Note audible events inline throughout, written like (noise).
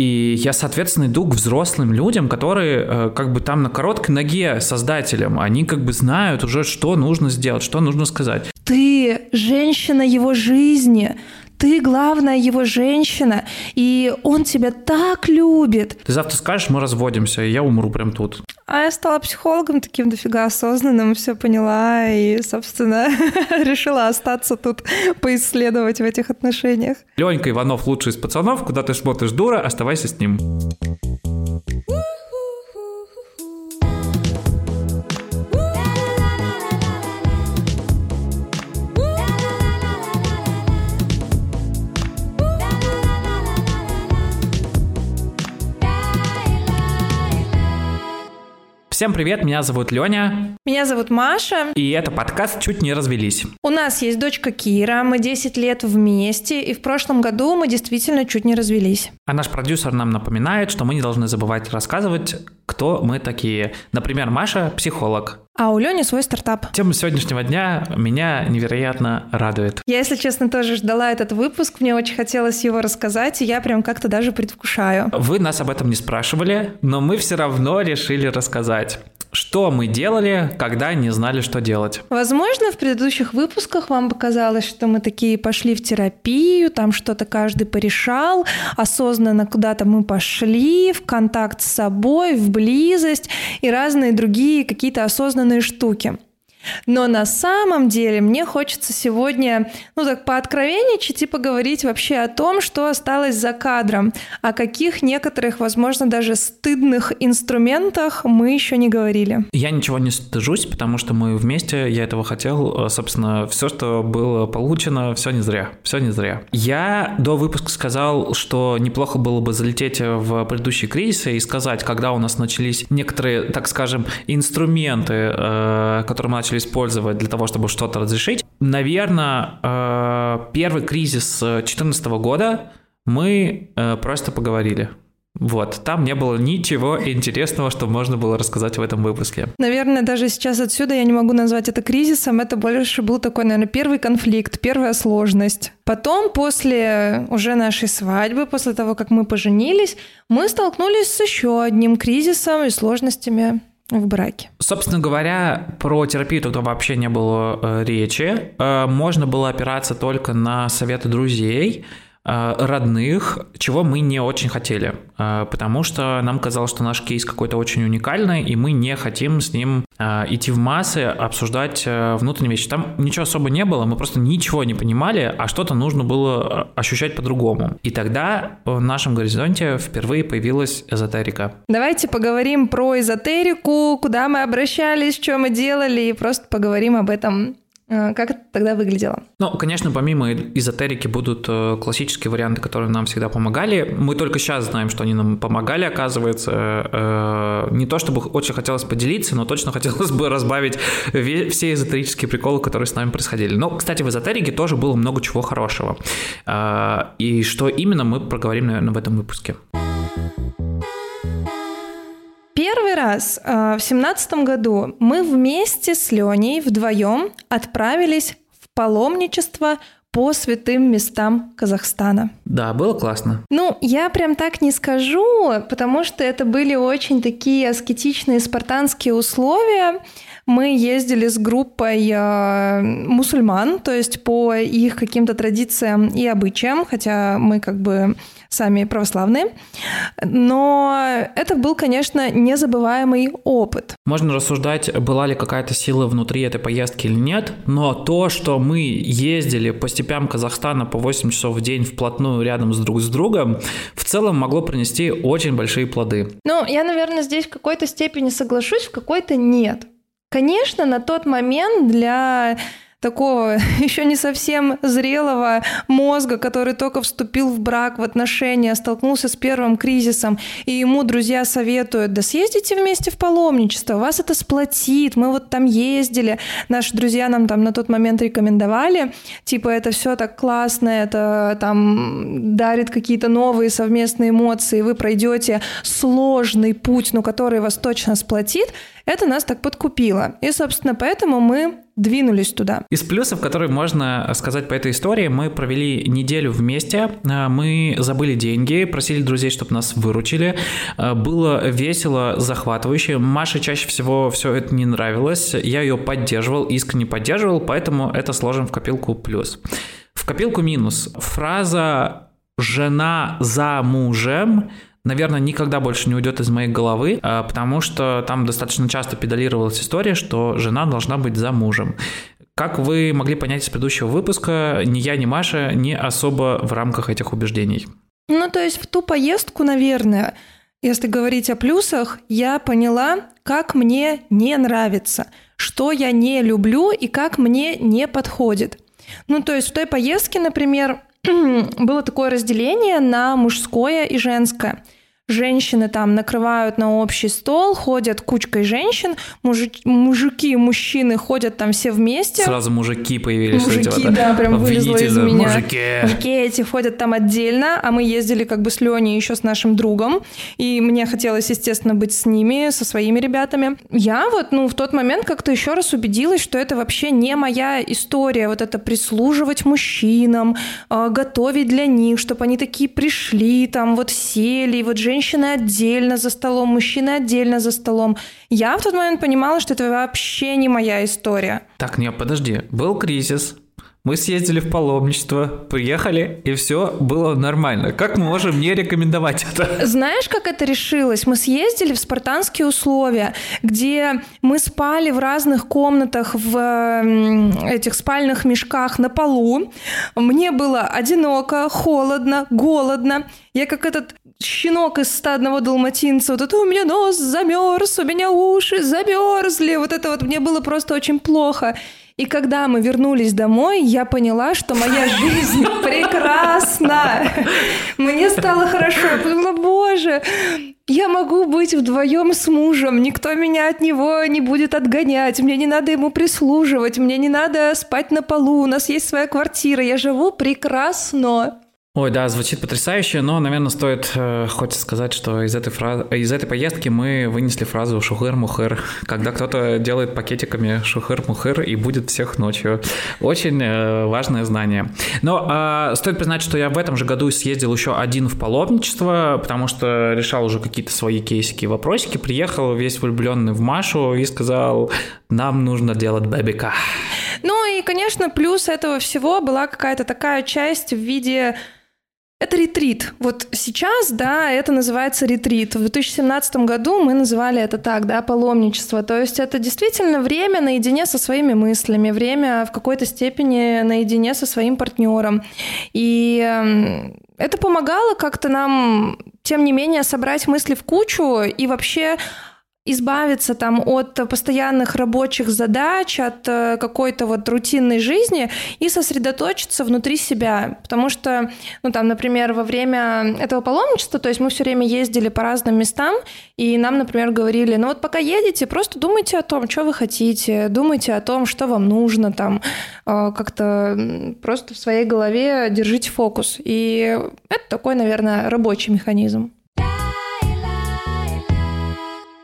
и я, соответственно, иду к взрослым людям, которые э, как бы там на короткой ноге создателям, они как бы знают уже, что нужно сделать, что нужно сказать. Ты женщина его жизни, ты главная его женщина, и он тебя так любит. Ты завтра скажешь, мы разводимся, и я умру прям тут. А я стала психологом таким дофига осознанным, все поняла и, собственно, (laughs) решила остаться тут, поисследовать в этих отношениях. Ленька Иванов лучший из пацанов, куда ты смотришь дура, оставайся с ним. Всем привет, меня зовут Леня. Меня зовут Маша. И это подкаст «Чуть не развелись». У нас есть дочка Кира, мы 10 лет вместе, и в прошлом году мы действительно чуть не развелись. А наш продюсер нам напоминает, что мы не должны забывать рассказывать, кто мы такие. Например, Маша – психолог. А у Лени свой стартап. Тема сегодняшнего дня меня невероятно радует. Я, если честно, тоже ждала этот выпуск. Мне очень хотелось его рассказать, и я прям как-то даже предвкушаю. Вы нас об этом не спрашивали, но мы все равно решили рассказать. Что мы делали, когда не знали, что делать? Возможно, в предыдущих выпусках вам показалось, что мы такие пошли в терапию, там что-то каждый порешал, осознанно куда-то мы пошли, в контакт с собой, в близость и разные другие какие-то осознанные штуки. Но на самом деле мне хочется сегодня, ну так пооткровенничать и поговорить вообще о том, что осталось за кадром, о каких некоторых, возможно, даже стыдных инструментах мы еще не говорили. Я ничего не стыжусь, потому что мы вместе, я этого хотел, собственно, все, что было получено, все не зря, все не зря. Я до выпуска сказал, что неплохо было бы залететь в предыдущие кризисы и сказать, когда у нас начались некоторые, так скажем, инструменты, э, которые мы начали начали использовать для того, чтобы что-то разрешить. Наверное, э, первый кризис 2014 года мы э, просто поговорили. Вот, там не было ничего интересного, что можно было рассказать в этом выпуске. Наверное, даже сейчас отсюда я не могу назвать это кризисом. Это больше был такой, наверное, первый конфликт, первая сложность. Потом, после уже нашей свадьбы, после того, как мы поженились, мы столкнулись с еще одним кризисом и сложностями в браке. Собственно говоря, про терапию тогда вообще не было э, речи. Э, можно было опираться только на советы друзей. Э, родных, чего мы не очень хотели, э, потому что нам казалось, что наш кейс какой-то очень уникальный, и мы не хотим с ним э, идти в массы, обсуждать внутренние вещи. Там ничего особо не было, мы просто ничего не понимали, а что-то нужно было ощущать по-другому. И тогда в нашем горизонте впервые появилась эзотерика. Давайте поговорим про эзотерику, куда мы обращались, что мы делали, и просто поговорим об этом как это тогда выглядело? Ну, конечно, помимо эзотерики будут э, классические варианты, которые нам всегда помогали. Мы только сейчас знаем, что они нам помогали, оказывается. Э, не то чтобы очень хотелось поделиться, но точно (laughs) хотелось бы разбавить все эзотерические приколы, которые с нами происходили. Но, кстати, в эзотерике тоже было много чего хорошего. И что именно, мы проговорим, наверное, в этом выпуске. Первый раз э, в семнадцатом году мы вместе с Леней вдвоем отправились в паломничество по святым местам Казахстана. Да, было классно. Ну, я прям так не скажу, потому что это были очень такие аскетичные спартанские условия. Мы ездили с группой э, мусульман, то есть по их каким-то традициям и обычаям, хотя мы как бы сами православные. Но это был, конечно, незабываемый опыт. Можно рассуждать, была ли какая-то сила внутри этой поездки или нет, но то, что мы ездили по степям Казахстана по 8 часов в день вплотную рядом с друг с другом, в целом могло принести очень большие плоды. Ну, я, наверное, здесь в какой-то степени соглашусь, в какой-то нет. Конечно, на тот момент для такого (laughs) еще не совсем зрелого мозга, который только вступил в брак, в отношения, столкнулся с первым кризисом, и ему друзья советуют, да съездите вместе в паломничество, вас это сплотит, мы вот там ездили, наши друзья нам там на тот момент рекомендовали, типа это все так классно, это там дарит какие-то новые совместные эмоции, вы пройдете сложный путь, но который вас точно сплотит, это нас так подкупило. И, собственно, поэтому мы двинулись туда. Из плюсов, которые можно сказать по этой истории, мы провели неделю вместе, а, мы забыли деньги, просили друзей, чтобы нас выручили, а, было весело, захватывающе. Маше чаще всего все это не нравилось, я ее поддерживал, искренне поддерживал, поэтому это сложим в копилку плюс. В копилку минус. Фраза «жена за мужем» наверное, никогда больше не уйдет из моей головы, а, потому что там достаточно часто педалировалась история, что жена должна быть за мужем. Как вы могли понять из предыдущего выпуска, ни я, ни Маша не особо в рамках этих убеждений. Ну, то есть в ту поездку, наверное, если говорить о плюсах, я поняла, как мне не нравится, что я не люблю и как мне не подходит. Ну, то есть в той поездке, например, (clears throat) было такое разделение на мужское и женское – женщины там накрывают на общий стол, ходят кучкой женщин, мужик, мужики, мужчины ходят там все вместе. Сразу мужики появились. Мужики, вот да, прям вылезло из меня. Мужики. мужики эти ходят там отдельно, а мы ездили как бы с Леней еще с нашим другом, и мне хотелось, естественно, быть с ними, со своими ребятами. Я вот, ну, в тот момент как-то еще раз убедилась, что это вообще не моя история, вот это прислуживать мужчинам, а, готовить для них, чтобы они такие пришли, там вот сели, и вот женщины женщины отдельно за столом, мужчины отдельно за столом. Я в тот момент понимала, что это вообще не моя история. Так, нет, подожди. Был кризис, мы съездили в паломничество, приехали, и все было нормально. Как мы можем не рекомендовать это? Знаешь, как это решилось? Мы съездили в спартанские условия, где мы спали в разных комнатах, в этих спальных мешках на полу. Мне было одиноко, холодно, голодно. Я как этот щенок из стадного далматинца, вот это у меня нос замерз, у меня уши замерзли, вот это вот мне было просто очень плохо. И когда мы вернулись домой, я поняла, что моя (laughs) жизнь прекрасна. Мне стало хорошо. Я подумала, боже, я могу быть вдвоем с мужем, никто меня от него не будет отгонять, мне не надо ему прислуживать, мне не надо спать на полу, у нас есть своя квартира, я живу прекрасно. Ой, да, звучит потрясающе, но, наверное, стоит э, хоть сказать, что из этой, фраз... из этой поездки мы вынесли фразу «шухыр-мухыр», когда кто-то делает пакетиками «шухыр-мухыр» и будет всех ночью. Очень э, важное знание. Но э, стоит признать, что я в этом же году съездил еще один в паломничество, потому что решал уже какие-то свои кейсики и вопросики, приехал весь влюбленный в Машу и сказал «нам нужно делать бэбика». Ну и, конечно, плюс этого всего была какая-то такая часть в виде это ретрит. Вот сейчас, да, это называется ретрит. В 2017 году мы называли это так, да, паломничество. То есть это действительно время наедине со своими мыслями, время в какой-то степени наедине со своим партнером. И эм, это помогало как-то нам, тем не менее, собрать мысли в кучу и вообще избавиться там от постоянных рабочих задач, от э, какой-то вот рутинной жизни и сосредоточиться внутри себя. Потому что, ну там, например, во время этого паломничества, то есть мы все время ездили по разным местам, и нам, например, говорили, ну вот пока едете, просто думайте о том, что вы хотите, думайте о том, что вам нужно, там э, как-то просто в своей голове держите фокус. И это такой, наверное, рабочий механизм.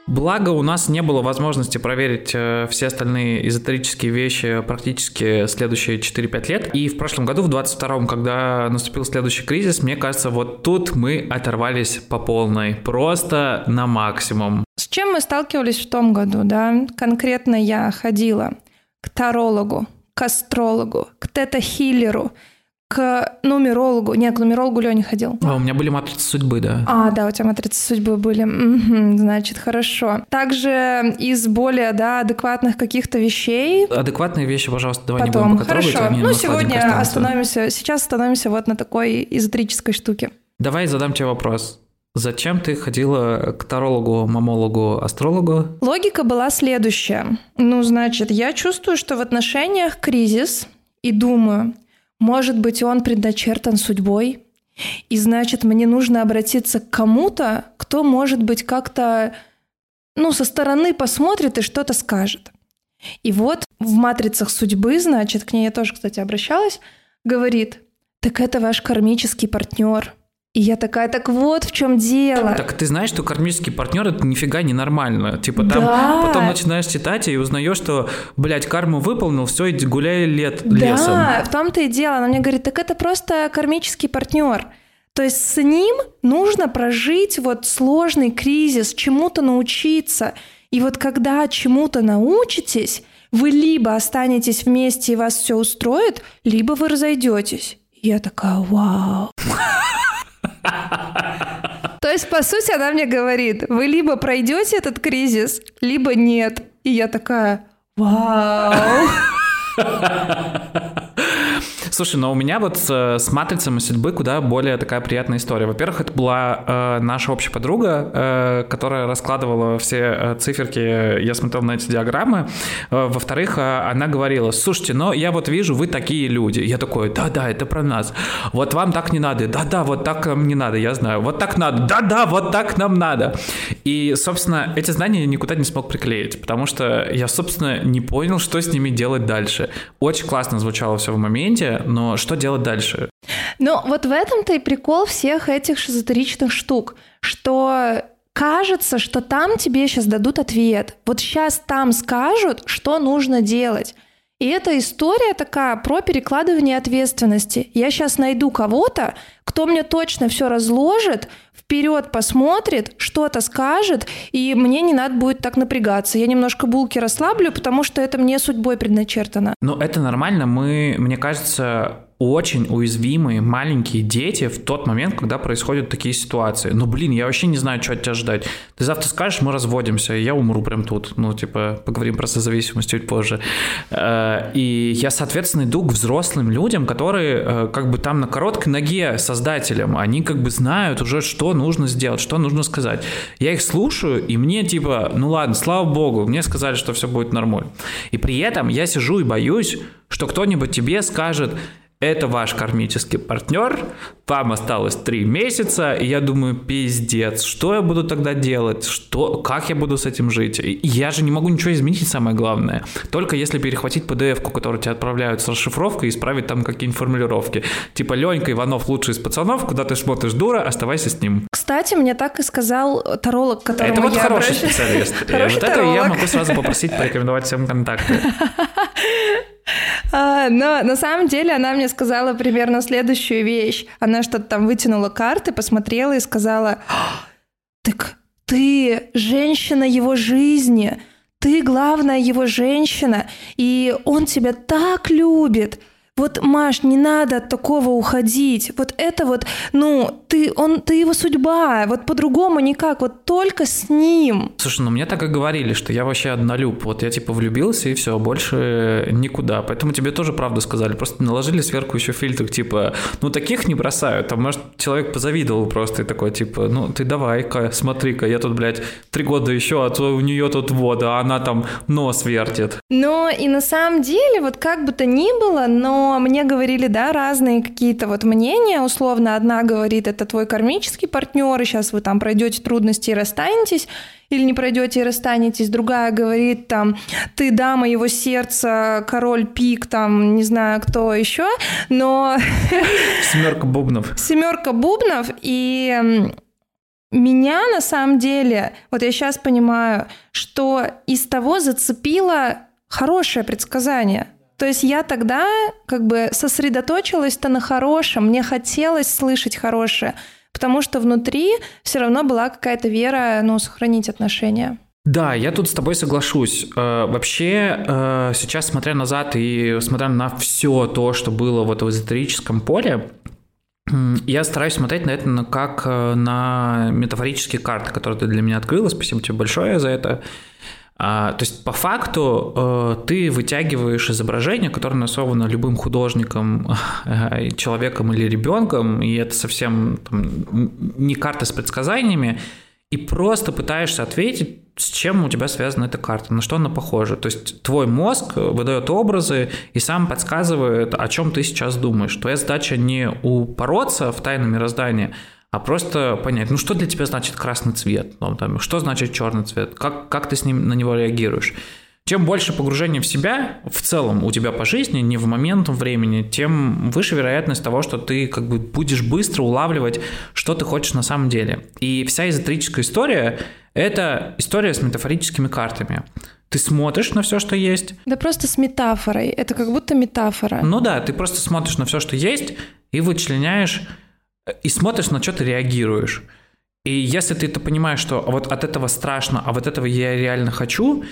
Благо у нас не было возможности проверить э, все остальные эзотерические вещи практически следующие 4-5 лет. И в прошлом году, в 22-м, когда наступил следующий кризис, мне кажется, вот тут мы оторвались по полной. Просто на максимум. С чем мы сталкивались в том году, да? Конкретно я ходила к тарологу, к астрологу, к тета-хиллеру, к нумерологу. Нет, к нумерологу Лёня ходил. А, у меня были матрицы судьбы, да. А, да, у тебя матрицы судьбы были. Угу, значит, хорошо. Также из более, да, адекватных каких-то вещей. Адекватные вещи, пожалуйста, давай Потом. не будем пока Хорошо. трогать. Ну, сегодня остановимся, сейчас остановимся вот на такой эзотерической штуке. Давай задам тебе вопрос. Зачем ты ходила к тарологу, мамологу, астрологу? Логика была следующая. Ну, значит, я чувствую, что в отношениях кризис, и думаю, может быть, он предначертан судьбой, и значит, мне нужно обратиться к кому-то, кто, может быть, как-то ну, со стороны посмотрит и что-то скажет. И вот в матрицах судьбы, значит, к ней я тоже, кстати, обращалась, говорит, так это ваш кармический партнер. И я такая, так вот в чем дело. Так ты знаешь, что кармический партнер это нифига не нормально. Типа там да. потом начинаешь читать и узнаешь, что, блядь, карму выполнил, все, иди гуляй лет да, лесом. Да, в том-то и дело. Она мне говорит, так это просто кармический партнер. То есть с ним нужно прожить вот сложный кризис, чему-то научиться. И вот когда чему-то научитесь, вы либо останетесь вместе и вас все устроит, либо вы разойдетесь. Я такая, вау. То есть, по сути, она мне говорит, вы либо пройдете этот кризис, либо нет. И я такая, вау. Слушай, но у меня вот с, с матрицами судьбы куда более такая приятная история. Во-первых, это была э, наша общая подруга, э, которая раскладывала все э, циферки, я смотрел на эти диаграммы. Э, во-вторых, э, она говорила, слушайте, но я вот вижу, вы такие люди. Я такой, да-да, это про нас. Вот вам так не надо. Да-да, вот так нам не надо, я знаю. Вот так надо. Да-да, вот так нам надо. И, собственно, эти знания я никуда не смог приклеить, потому что я, собственно, не понял, что с ними делать дальше. Очень классно звучало все в моменте, но что делать дальше? Ну, вот в этом-то и прикол всех этих шизотеричных штук, что кажется, что там тебе сейчас дадут ответ. Вот сейчас там скажут, что нужно делать. И эта история такая про перекладывание ответственности. Я сейчас найду кого-то, кто мне точно все разложит, вперед посмотрит, что-то скажет, и мне не надо будет так напрягаться. Я немножко булки расслаблю, потому что это мне судьбой предначертано. Ну, это нормально. Мы, мне кажется, очень уязвимые маленькие дети в тот момент, когда происходят такие ситуации. Ну, блин, я вообще не знаю, что от тебя ждать. Ты завтра скажешь, мы разводимся, и я умру прям тут. Ну, типа, поговорим про созависимость чуть позже. Э, и я, соответственно, иду к взрослым людям, которые э, как бы там на короткой ноге создателям. Они как бы знают уже, что нужно сделать, что нужно сказать. Я их слушаю, и мне типа, ну ладно, слава богу, мне сказали, что все будет нормально. И при этом я сижу и боюсь, что кто-нибудь тебе скажет, это ваш кармический партнер, вам осталось три месяца, и я думаю, пиздец, что я буду тогда делать, что, как я буду с этим жить? я же не могу ничего изменить, самое главное. Только если перехватить PDF-ку, которую тебе отправляют с расшифровкой, и исправить там какие-нибудь формулировки. Типа, Ленька Иванов лучший из пацанов, куда ты смотришь дура, оставайся с ним. Кстати, мне так и сказал таролог, которому Это вот я хороший обращаюсь. специалист. (laughs) вот это я могу сразу попросить порекомендовать всем контакты. (laughs) А, но на самом деле она мне сказала примерно следующую вещь. Она что-то там вытянула карты, посмотрела и сказала, так ты женщина его жизни, ты главная его женщина, и он тебя так любит. Вот, Маш, не надо от такого уходить. Вот это вот, ну, ты, он, ты его судьба. Вот по-другому никак. Вот только с ним. Слушай, ну мне так и говорили, что я вообще однолюб. Вот я типа влюбился и все, больше никуда. Поэтому тебе тоже правду сказали. Просто наложили сверху еще фильтр, типа, ну таких не бросают. Там, может, человек позавидовал просто и такой, типа, ну ты давай-ка, смотри-ка, я тут, блядь, три года еще, а то у нее тут вода, а она там нос вертит. Но и на самом деле, вот как бы то ни было, но мне говорили, да, разные какие-то вот мнения. Условно, одна говорит, это твой кармический партнер, и сейчас вы там пройдете трудности и расстанетесь, или не пройдете и расстанетесь. Другая говорит, там, ты дама его сердца, король пик, там, не знаю, кто еще, но... (laughs) Семерка бубнов. Семерка бубнов, и меня на самом деле, вот я сейчас понимаю, что из того зацепило хорошее предсказание – то есть я тогда как бы сосредоточилась-то на хорошем, мне хотелось слышать хорошее, потому что внутри все равно была какая-то вера, ну, сохранить отношения. Да, я тут с тобой соглашусь. Э, вообще, э, сейчас, смотря назад и смотря на все то, что было вот в эзотерическом поле, я стараюсь смотреть на это как э, на метафорические карты, которые ты для меня открыла. Спасибо тебе большое за это. А, то есть по факту э, ты вытягиваешь изображение, которое нарисовано любым художником, э, человеком или ребенком, и это совсем там, не карта с предсказаниями, и просто пытаешься ответить, с чем у тебя связана эта карта, на что она похожа. То есть твой мозг выдает образы и сам подсказывает, о чем ты сейчас думаешь. Твоя задача не упороться в тайну мироздания, а просто понять, ну что для тебя значит красный цвет, ну, там, что значит черный цвет, как, как ты с ним на него реагируешь. Чем больше погружения в себя в целом у тебя по жизни, не в момент времени, тем выше вероятность того, что ты как бы будешь быстро улавливать, что ты хочешь на самом деле. И вся эзотерическая история – это история с метафорическими картами. Ты смотришь на все, что есть. Да просто с метафорой. Это как будто метафора. Ну да, ты просто смотришь на все, что есть, и вычленяешь, и смотришь, на что ты реагируешь. И если ты это понимаешь, что вот от этого страшно, а вот этого я реально хочу,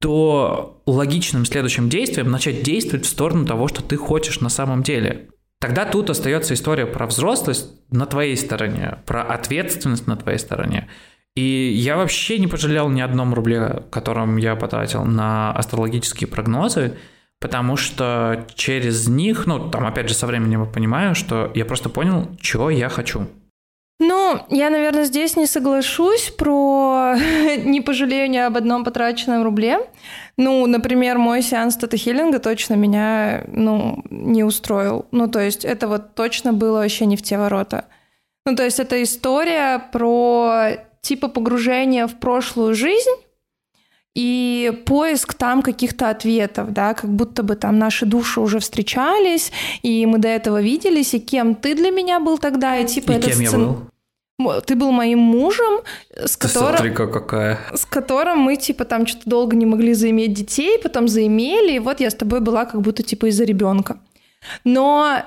то логичным следующим действием начать действовать в сторону того, что ты хочешь на самом деле. Тогда тут остается история про взрослость на твоей стороне, про ответственность на твоей стороне. И я вообще не пожалел ни одном рубле, которым я потратил на астрологические прогнозы, потому что через них, ну, там, опять же, со временем я понимаю, что я просто понял, чего я хочу. Ну, я, наверное, здесь не соглашусь про (laughs) не пожалею ни об одном потраченном рубле. Ну, например, мой сеанс тета-хиллинга точно меня, ну, не устроил. Ну, то есть это вот точно было вообще не в те ворота. Ну, то есть это история про типа погружения в прошлую жизнь, и поиск там каких-то ответов, да, как будто бы там наши души уже встречались, и мы до этого виделись, и кем ты для меня был тогда, и типа и это кем сцен... я был? Ты был моим мужем, с которым... Смотри, какая. С которым мы, типа, там что-то долго не могли заиметь детей, потом заимели, и вот я с тобой была как будто, типа, из-за ребенка. Но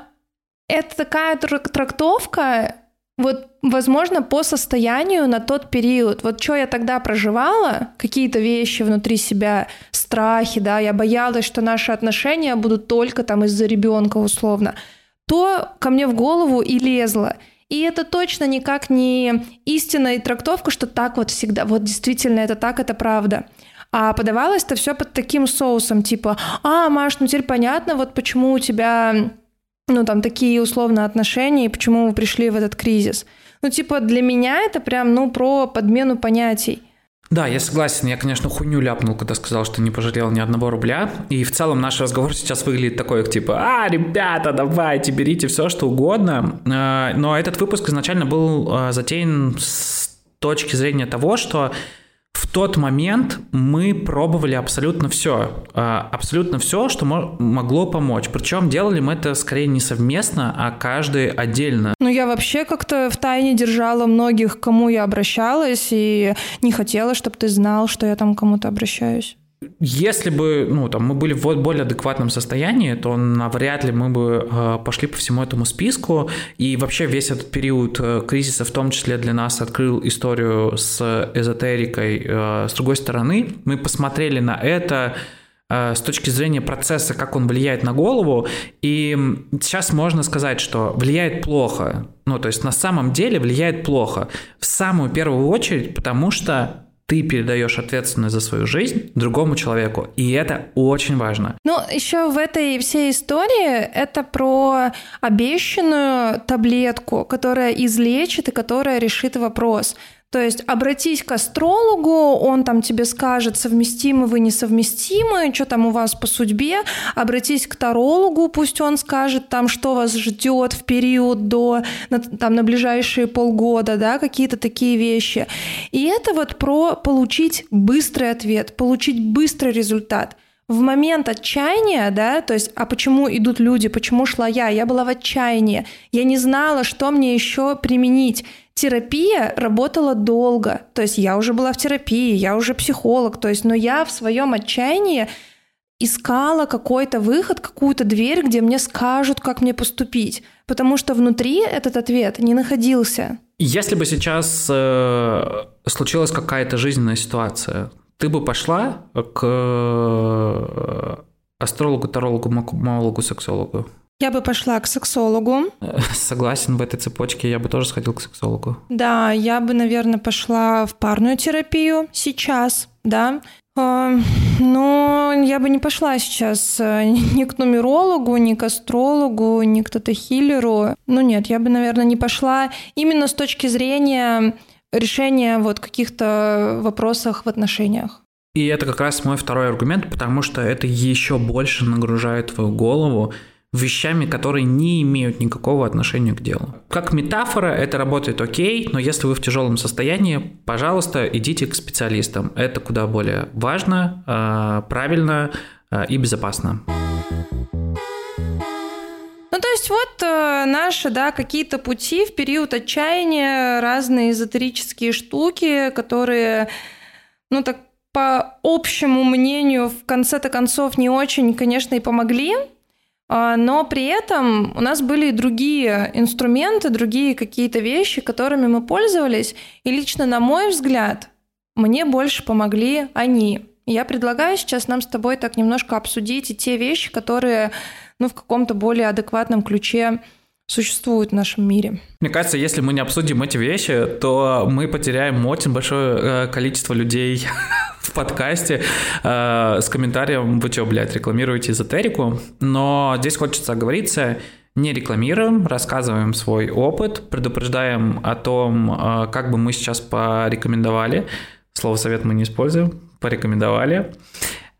это такая трактовка, вот, возможно, по состоянию на тот период. Вот что я тогда проживала, какие-то вещи внутри себя, страхи, да, я боялась, что наши отношения будут только там из-за ребенка условно, то ко мне в голову и лезло. И это точно никак не истинная трактовка, что так вот всегда, вот действительно это так, это правда. А подавалось это все под таким соусом, типа, а, Маш, ну теперь понятно, вот почему у тебя ну, там, такие условно отношения, и почему вы пришли в этот кризис. Ну, типа, для меня это прям, ну, про подмену понятий. Да, я согласен. Я, конечно, хуйню ляпнул, когда сказал, что не пожалел ни одного рубля. И в целом наш разговор сейчас выглядит такой, типа, а, ребята, давайте, берите все, что угодно. Э, но этот выпуск изначально был э, затеян с точки зрения того, что в тот момент мы пробовали абсолютно все. А, абсолютно все, что могло помочь. Причем делали мы это скорее не совместно, а каждый отдельно. Ну, я вообще как-то в тайне держала многих, к кому я обращалась, и не хотела, чтобы ты знал, что я там кому-то обращаюсь. Если бы ну, там, мы были в более адекватном состоянии, то навряд ли мы бы э, пошли по всему этому списку. И вообще весь этот период э, кризиса, в том числе для нас, открыл историю с эзотерикой. Э, с другой стороны, мы посмотрели на это с точки зрения процесса, как он влияет на голову. И сейчас можно сказать, что влияет плохо. Ну, то есть на самом деле влияет плохо. В самую первую очередь, потому что ты передаешь ответственность за свою жизнь другому человеку, и это очень важно. Ну, еще в этой всей истории это про обещанную таблетку, которая излечит и которая решит вопрос. То есть обратись к астрологу, он там тебе скажет, совместимы вы, несовместимы, что там у вас по судьбе. Обратись к тарологу, пусть он скажет там, что вас ждет в период до, там, на ближайшие полгода, да, какие-то такие вещи. И это вот про получить быстрый ответ, получить быстрый результат – в момент отчаяния, да, то есть, а почему идут люди, почему шла я? Я была в отчаянии, я не знала, что мне еще применить. Терапия работала долго, то есть я уже была в терапии, я уже психолог, то есть, но я в своем отчаянии искала какой-то выход, какую-то дверь, где мне скажут, как мне поступить, потому что внутри этот ответ не находился. Если бы сейчас э, случилась какая-то жизненная ситуация, ты бы пошла к э, астрологу, тарологу, мамологу, сексологу? Я бы пошла к сексологу. Согласен, в этой цепочке я бы тоже сходил к сексологу. Да, я бы, наверное, пошла в парную терапию сейчас, да. А, но я бы не пошла сейчас э, (laughs) ни к нумерологу, ни к астрологу, ни к тета-хиллеру. Ну нет, я бы, наверное, не пошла именно с точки зрения решения вот каких-то вопросах в отношениях. И это как раз мой второй аргумент, потому что это еще больше нагружает твою голову, вещами, которые не имеют никакого отношения к делу. Как метафора это работает окей, но если вы в тяжелом состоянии, пожалуйста, идите к специалистам. Это куда более важно, а, правильно а, и безопасно. Ну, то есть вот э, наши, да, какие-то пути в период отчаяния, разные эзотерические штуки, которые, ну, так по общему мнению, в конце-то концов не очень, конечно, и помогли, но при этом у нас были и другие инструменты, другие какие-то вещи, которыми мы пользовались, и лично, на мой взгляд, мне больше помогли они. Я предлагаю сейчас нам с тобой так немножко обсудить и те вещи, которые ну, в каком-то более адекватном ключе существуют в нашем мире. Мне кажется, если мы не обсудим эти вещи, то мы потеряем очень большое э, количество людей (laughs) в подкасте э, с комментарием «Вы что, блядь, рекламируете эзотерику?» Но здесь хочется оговориться, не рекламируем, рассказываем свой опыт, предупреждаем о том, э, как бы мы сейчас порекомендовали. Слово «совет» мы не используем, порекомендовали.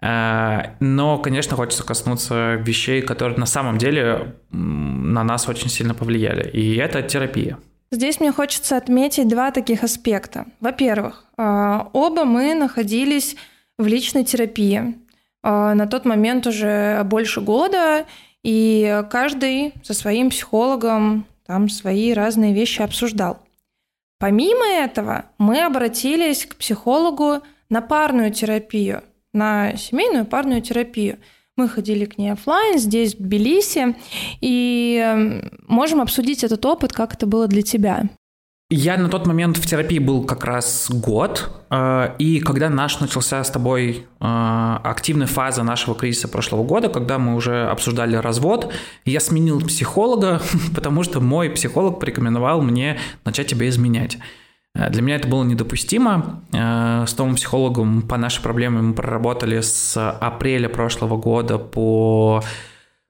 Э, но, конечно, хочется коснуться вещей, которые на самом деле на нас очень сильно повлияли. И это терапия. Здесь мне хочется отметить два таких аспекта. Во-первых, э, оба мы находились в личной терапии. Э, на тот момент уже больше года, и каждый со своим психологом там свои разные вещи обсуждал. Помимо этого, мы обратились к психологу на парную терапию – на семейную парную терапию. Мы ходили к ней офлайн здесь, в Тбилиси, и эм, можем обсудить этот опыт, как это было для тебя. Я на тот момент в терапии был как раз год, э, и когда наш начался с тобой э, активная фаза нашего кризиса прошлого года, когда мы уже обсуждали развод, я сменил психолога, (laughs) потому что мой психолог порекомендовал мне начать тебя изменять. Э, для меня это было недопустимо. Э, с новым психологом по нашей проблеме мы проработали с апреля прошлого года по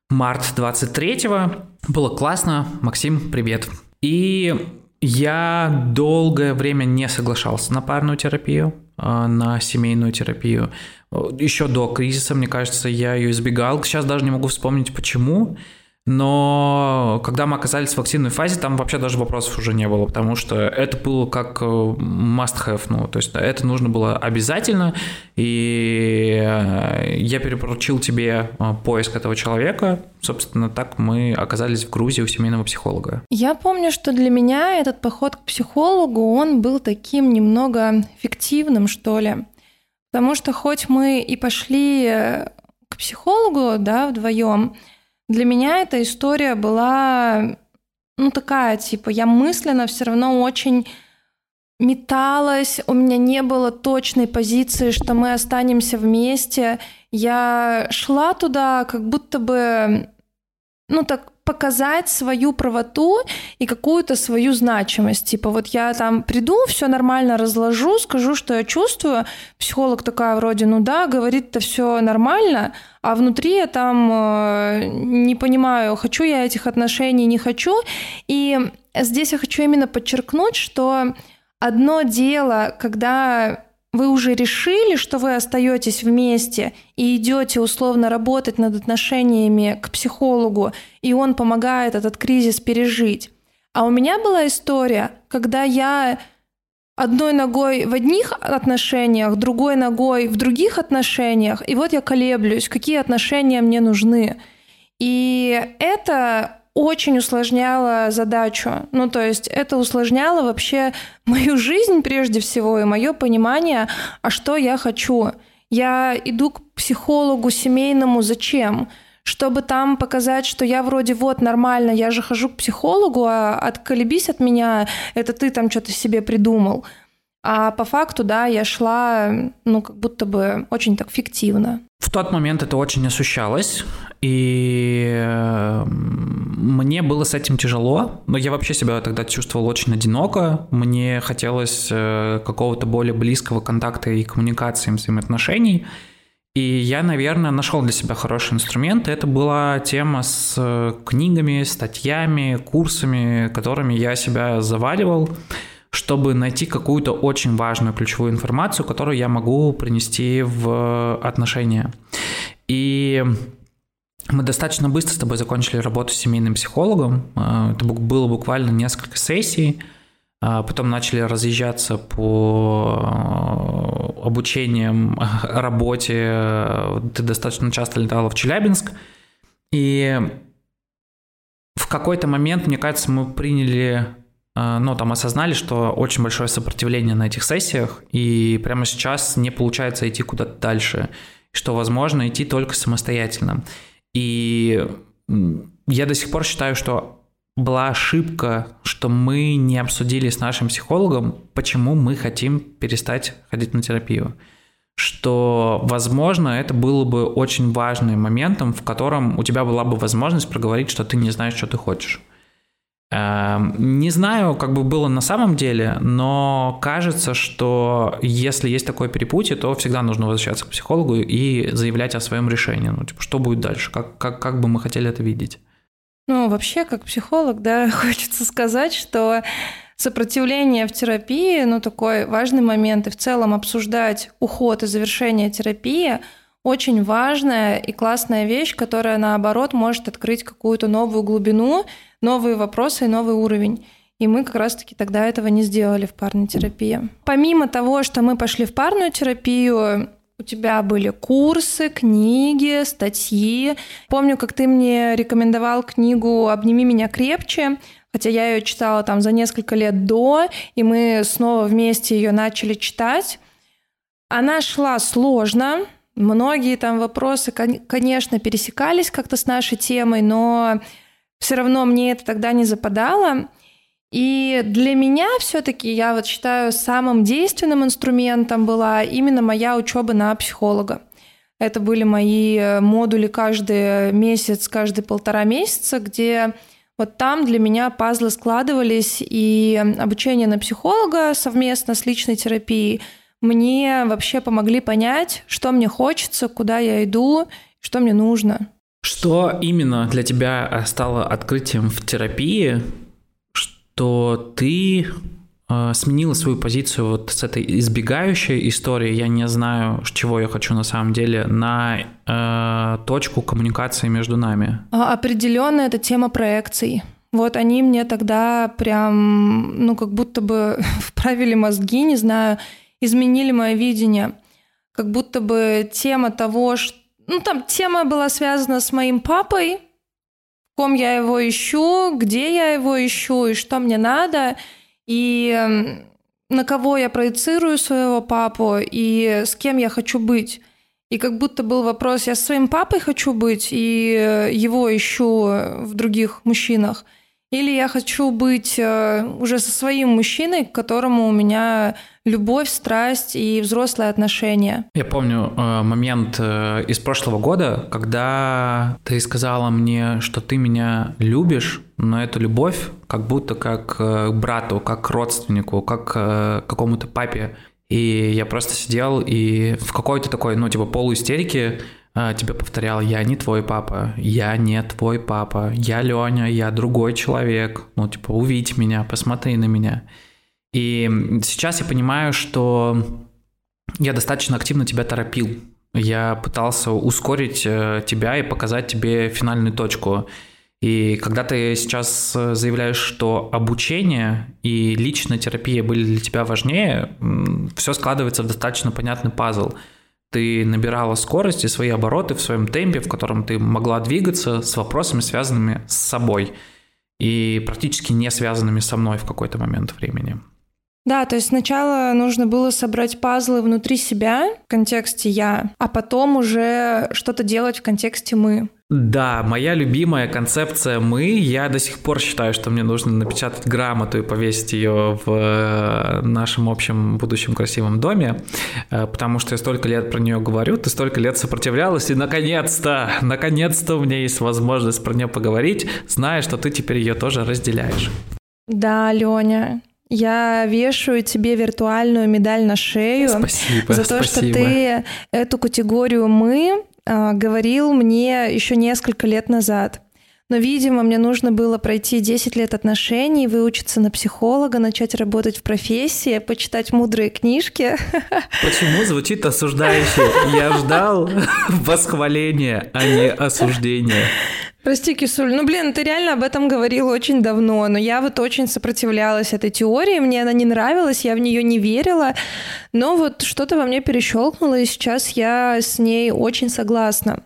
март 23-го. Было классно. Максим, привет. И я долгое время не соглашался на парную терапию, э, на семейную терапию. Еще до кризиса, мне кажется, я ее избегал. Сейчас даже не могу вспомнить, почему. Но когда мы оказались в активной фазе, там вообще даже вопросов уже не было, потому что это было как э, must-have, ну, то есть это нужно было обязательно, и э, я перепоручил тебе э, поиск этого человека, собственно, так мы оказались в Грузии у семейного психолога. Я помню, что для меня этот поход к психологу, он был таким немного фиктивным, что ли, потому что хоть мы и пошли к психологу, да, вдвоем, для меня эта история была, ну, такая, типа, я мысленно все равно очень металась, у меня не было точной позиции, что мы останемся вместе. Я шла туда, как будто бы, ну, так показать свою правоту и какую-то свою значимость. Типа вот я там приду, все нормально разложу, скажу, что я чувствую. Психолог такая вроде, ну да, говорит-то все нормально, а внутри я там э, не понимаю, хочу я этих отношений, не хочу. И здесь я хочу именно подчеркнуть, что одно дело, когда вы уже решили, что вы остаетесь вместе и идете условно работать над отношениями к психологу, и он помогает этот кризис пережить. А у меня была история, когда я одной ногой в одних отношениях, другой ногой в других отношениях, и вот я колеблюсь, какие отношения мне нужны. И это очень усложняло задачу. Ну, то есть это усложняло вообще мою жизнь прежде всего и мое понимание, а что я хочу. Я иду к психологу семейному зачем? Чтобы там показать, что я вроде вот нормально, я же хожу к психологу, а отколебись от меня, это ты там что-то себе придумал. А по факту, да, я шла, ну, как будто бы очень так фиктивно. В тот момент это очень ощущалось, и эм, мне было с этим тяжело, но я вообще себя тогда чувствовал очень одиноко, мне хотелось э, какого-то более близкого контакта и коммуникации, взаимоотношений, и я, наверное, нашел для себя хороший инструмент. Это была тема с э, книгами, статьями, курсами, которыми я себя заваливал чтобы найти какую-то очень важную ключевую информацию, которую я могу принести в отношения. И мы достаточно быстро с тобой закончили работу с семейным психологом. А, это было буквально несколько сессий. А потом начали разъезжаться по обучениям, (laughs) работе. Ты достаточно часто летала в Челябинск. И в какой-то момент, мне кажется, мы приняли, ну, там осознали, что очень большое сопротивление на этих сессиях, и прямо сейчас не получается идти куда-то дальше, что возможно идти только самостоятельно. И я до сих пор считаю, что была ошибка, что мы не обсудили с нашим психологом, почему мы хотим перестать ходить на терапию. Что, возможно, это было бы очень важным моментом, в котором у тебя была бы возможность проговорить, что ты не знаешь, что ты хочешь. Эм, не знаю, как бы было на самом деле, но кажется, что если есть такое перепутье, то всегда нужно возвращаться к психологу и заявлять о своем решении. Ну, типа, что будет дальше? Как, как, как бы мы хотели это видеть? Ну, вообще, как психолог, да, (laughs) хочется сказать, что сопротивление в терапии, ну, такой важный момент, и в целом обсуждать уход и завершение терапии очень важная и классная вещь, которая, наоборот, может открыть какую-то новую глубину, новые вопросы и новый уровень. И мы как раз-таки тогда этого не сделали в парной терапии. Помимо того, что мы пошли в парную терапию, у тебя были курсы, книги, статьи. Помню, как ты мне рекомендовал книгу «Обними меня крепче», хотя я ее читала там за несколько лет до, и мы снова вместе ее начали читать. Она шла сложно, многие там вопросы, конечно, пересекались как-то с нашей темой, но все равно мне это тогда не западало. И для меня все-таки я вот считаю самым действенным инструментом была именно моя учеба на психолога. Это были мои э, модули каждый месяц, каждые полтора месяца, где вот там для меня пазлы складывались, и обучение на психолога совместно с личной терапией мне вообще помогли понять, что мне хочется, куда я иду, что мне нужно. Что именно для тебя стало открытием в терапии, что ты э, сменила свою позицию вот с этой избегающей истории, я не знаю, чего я хочу на самом деле, на э, точку коммуникации между нами? А, определенно это тема проекций. Вот они мне тогда прям, ну, как будто бы (laughs) вправили мозги, не знаю, изменили мое видение. Как будто бы тема того, что ну, там тема была связана с моим папой, в ком я его ищу, где я его ищу и что мне надо, и эм, на кого я проецирую своего папу и с кем я хочу быть. И как будто был вопрос, я со своим папой хочу быть и э, его ищу в других мужчинах, или я хочу быть э, уже со своим мужчиной, к которому у меня любовь, страсть и взрослые отношения. Я помню э, момент э, из прошлого года, когда ты сказала мне, что ты меня любишь, но эту любовь как будто как к брату, как родственнику, как к какому-то папе. И я просто сидел и в какой-то такой, ну, типа полуистерике тебе повторял, я не твой папа, я не твой папа, я Леня, я другой человек, ну, типа, увидь меня, посмотри на меня. И сейчас я понимаю, что я достаточно активно тебя торопил. Я пытался ускорить э, тебя и показать тебе финальную точку. И когда ты сейчас заявляешь, что обучение и личная терапия были для тебя важнее, все складывается в достаточно понятный пазл. Ты набирала скорость и свои обороты в своем темпе, в котором ты могла двигаться с вопросами, связанными с собой и практически не связанными со мной в какой-то момент времени. Да, то есть сначала нужно было собрать пазлы внутри себя в контексте «я», а потом уже что-то делать в контексте «мы». Да, моя любимая концепция «мы». Я до сих пор считаю, что мне нужно напечатать грамоту и повесить ее в э, нашем общем будущем красивом доме, э, потому что я столько лет про нее говорю, ты столько лет сопротивлялась, и наконец-то, наконец-то у меня есть возможность про нее поговорить, зная, что ты теперь ее тоже разделяешь. Да, Леня, я вешаю тебе виртуальную медаль на шею спасибо, за то, спасибо. что ты эту категорию мы говорил мне еще несколько лет назад. Но, видимо, мне нужно было пройти 10 лет отношений, выучиться на психолога, начать работать в профессии, почитать мудрые книжки. (laughs) Почему звучит осуждающе? Я ждал (laughs) восхваления, а не осуждения. Прости, Кисуль, ну блин, ты реально об этом говорила очень давно, но я вот очень сопротивлялась этой теории, мне она не нравилась, я в нее не верила, но вот что-то во мне перещелкнуло, и сейчас я с ней очень согласна.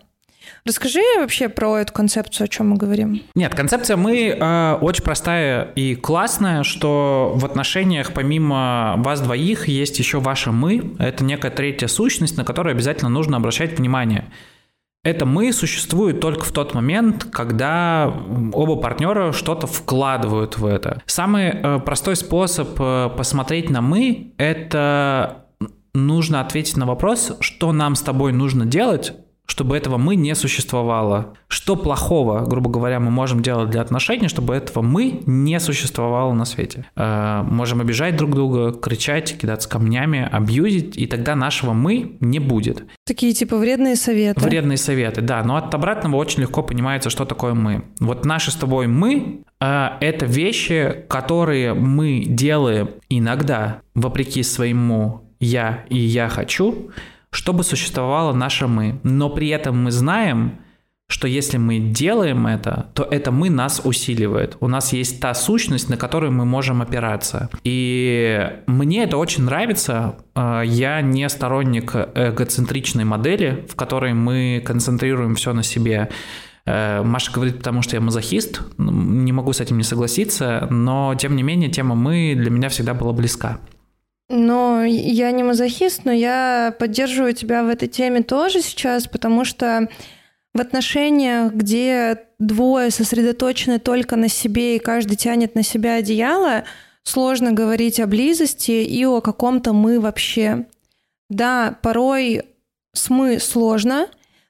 Расскажи вообще про эту концепцию, о чем мы говорим. Нет, концепция мы э, очень простая и классная, что в отношениях помимо вас двоих есть еще ваше мы. Это некая третья сущность, на которую обязательно нужно обращать внимание. Это мы существует только в тот момент, когда оба партнера что-то вкладывают в это. Самый э, простой способ э, посмотреть на мы – это нужно ответить на вопрос, что нам с тобой нужно делать, чтобы этого мы не существовало. Что плохого, грубо говоря, мы можем делать для отношений, чтобы этого мы не существовало на свете. Э, можем обижать друг друга, кричать, кидаться камнями, абьюзить, и тогда нашего мы не будет. Такие типа вредные советы. Вредные советы, да. Но от обратного очень легко понимается, что такое мы. Вот наши с тобой мы э, это вещи, которые мы делаем иногда, вопреки своему я и я хочу, чтобы существовало наше «мы». Но при этом мы знаем, что если мы делаем это, то это мы нас усиливает. У нас есть та сущность, на которую мы можем опираться. И мне это очень нравится. А, я не сторонник эгоцентричной модели, в которой мы концентрируем все на себе. Э, Маша говорит, потому что я мазохист. Не могу с этим не согласиться, но тем не менее тема «мы» для меня всегда была близка. Но я не мазохист, но я поддерживаю тебя в этой теме тоже сейчас, потому что в отношениях, где двое сосредоточены только на себе и каждый тянет на себя одеяло, сложно говорить о близости и о каком-то мы вообще. Да, порой с мы сложно,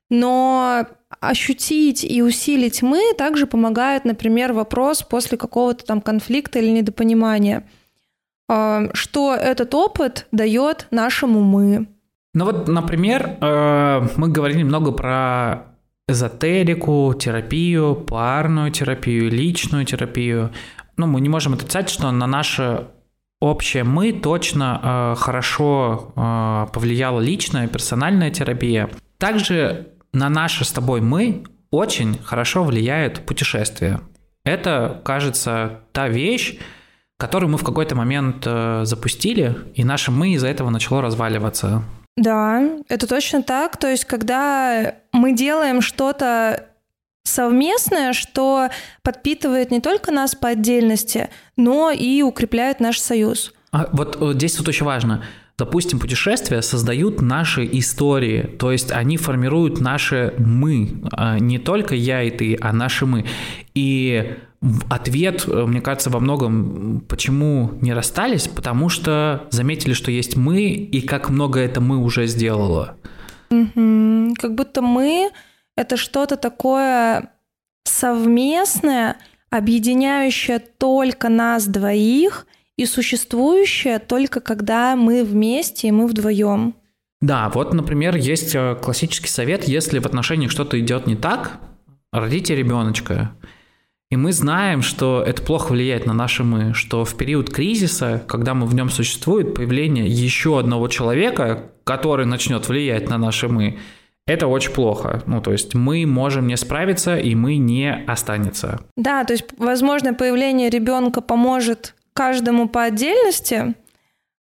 но ощутить и усилить мы также помогает, например, вопрос после какого-то там конфликта или недопонимания – что этот опыт дает нашему мы. Ну вот, например, э, мы говорили много про эзотерику, терапию, парную терапию, личную терапию. Ну, мы не можем отрицать, что на наше общее мы точно э, хорошо э, повлияла личная, персональная терапия. Также на наше с тобой мы очень хорошо влияет путешествие. Это, кажется, та вещь, который мы в какой-то момент э, запустили, и наше «мы» из-за этого начало разваливаться. Да, это точно так. То есть, когда мы делаем что-то совместное, что подпитывает не только нас по отдельности, но и укрепляет наш союз. А вот э, здесь вот очень важно. Допустим, путешествия создают наши истории, то есть они формируют наши мы, а не только я и ты, а наши мы. И Ответ, э, мне кажется, во многом, почему не расстались, потому что заметили, что есть мы, и как много это мы уже сделало. Угу. Как будто мы — это что-то такое совместное, объединяющее только нас двоих и существующее только когда мы вместе и мы вдвоем. Да, вот, например, есть э, классический совет, если в отношениях что-то идет не так, родите ребеночка. И мы знаем, что это плохо влияет на наши мы, что в период кризиса, когда мы в нем существует, появление еще одного человека, который начнет влиять на наши мы, это очень плохо. Ну, то есть мы можем не справиться, и мы не останется. Да, то есть, возможно, появление ребенка поможет каждому по отдельности.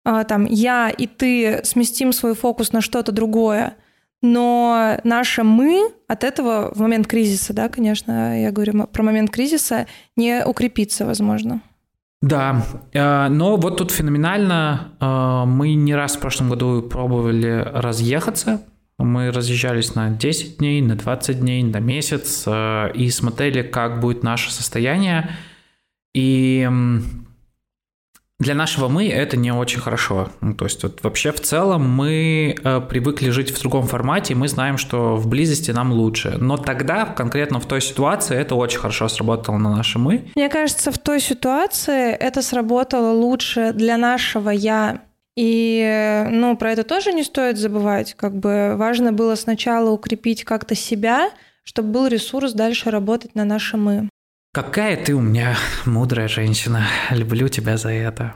А, там я и ты сместим свой фокус на что-то другое но наше «мы» от этого в момент кризиса, да, конечно, я говорю про момент кризиса, не укрепится, возможно. Да, э, но вот тут феноменально э, мы не раз в прошлом году пробовали разъехаться, мы разъезжались на 10 дней, на 20 дней, на месяц э, и смотрели, как будет наше состояние. И для нашего мы это не очень хорошо. Ну, то есть вот вообще в целом мы э, привыкли жить в другом формате, и мы знаем, что в близости нам лучше. Но тогда, конкретно в той ситуации, это очень хорошо сработало на наше мы. Мне кажется, в той ситуации это сработало лучше для нашего я. И, ну, про это тоже не стоит забывать. Как бы важно было сначала укрепить как-то себя, чтобы был ресурс дальше работать на наше «мы». Какая ты у меня мудрая женщина. Люблю тебя за это.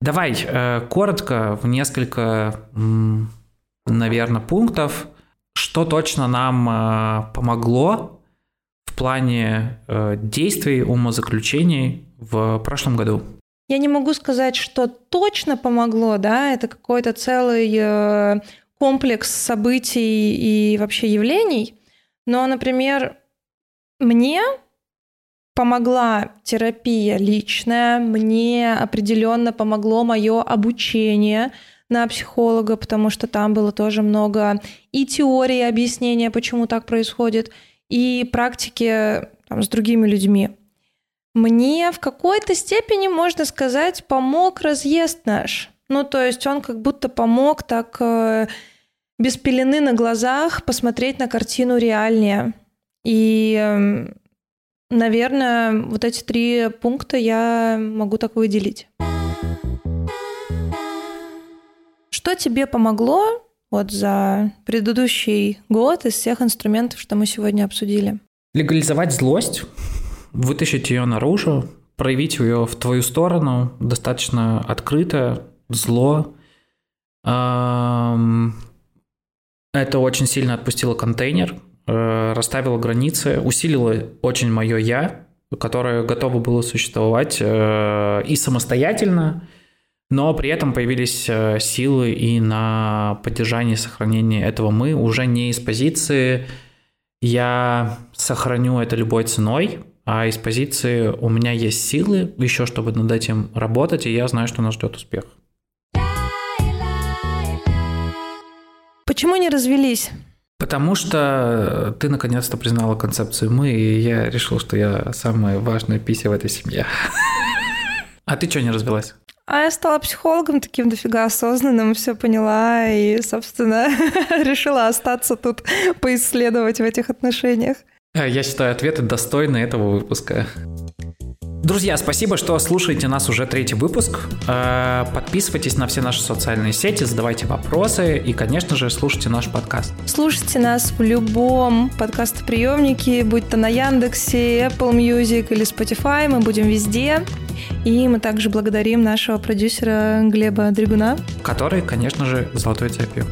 Давай э, коротко в несколько, наверное, пунктов, что точно нам э, помогло в плане э, действий, умозаключений в прошлом году. Я не могу сказать, что точно помогло, да, это какой-то целый комплекс событий и вообще явлений, но, например, мне помогла терапия личная, мне определенно помогло мое обучение на психолога, потому что там было тоже много и теории объяснения, почему так происходит, и практики там, с другими людьми. Мне в какой-то степени, можно сказать, помог разъезд наш. Ну, то есть он как будто помог так э, без пелены на глазах посмотреть на картину реальнее. И эм, Наверное, вот эти три пункта я могу так выделить. Что тебе помогло вот за предыдущий год из всех инструментов, что мы сегодня обсудили? Легализовать злость, вытащить ее наружу, проявить ее в твою сторону достаточно открыто, зло. Это очень сильно отпустило контейнер, Э, расставила границы, усилила очень мое «я», которое готово было существовать э, и самостоятельно, но при этом появились э, силы и на поддержание и сохранение этого мы уже не из позиции «я сохраню это любой ценой», а из позиции «у меня есть силы еще, чтобы над этим работать, и я знаю, что нас ждет успех». Почему не развелись? Потому что ты наконец-то признала концепцию «мы», и я решил, что я самая важная пися в этой семье. А ты что не развелась? А я стала психологом таким дофига осознанным, все поняла и, собственно, (laughs) решила остаться тут, поисследовать в этих отношениях. Я считаю ответы достойны этого выпуска. Друзья, спасибо, что слушаете нас уже третий выпуск. Э, подписывайтесь на все наши социальные сети, задавайте вопросы и, конечно же, слушайте наш подкаст. Слушайте нас в любом подкастоприемнике, будь то на Яндексе, Apple Music или Spotify, мы будем везде. И мы также благодарим нашего продюсера Глеба Дригуна. Который, конечно же, золотой цепью.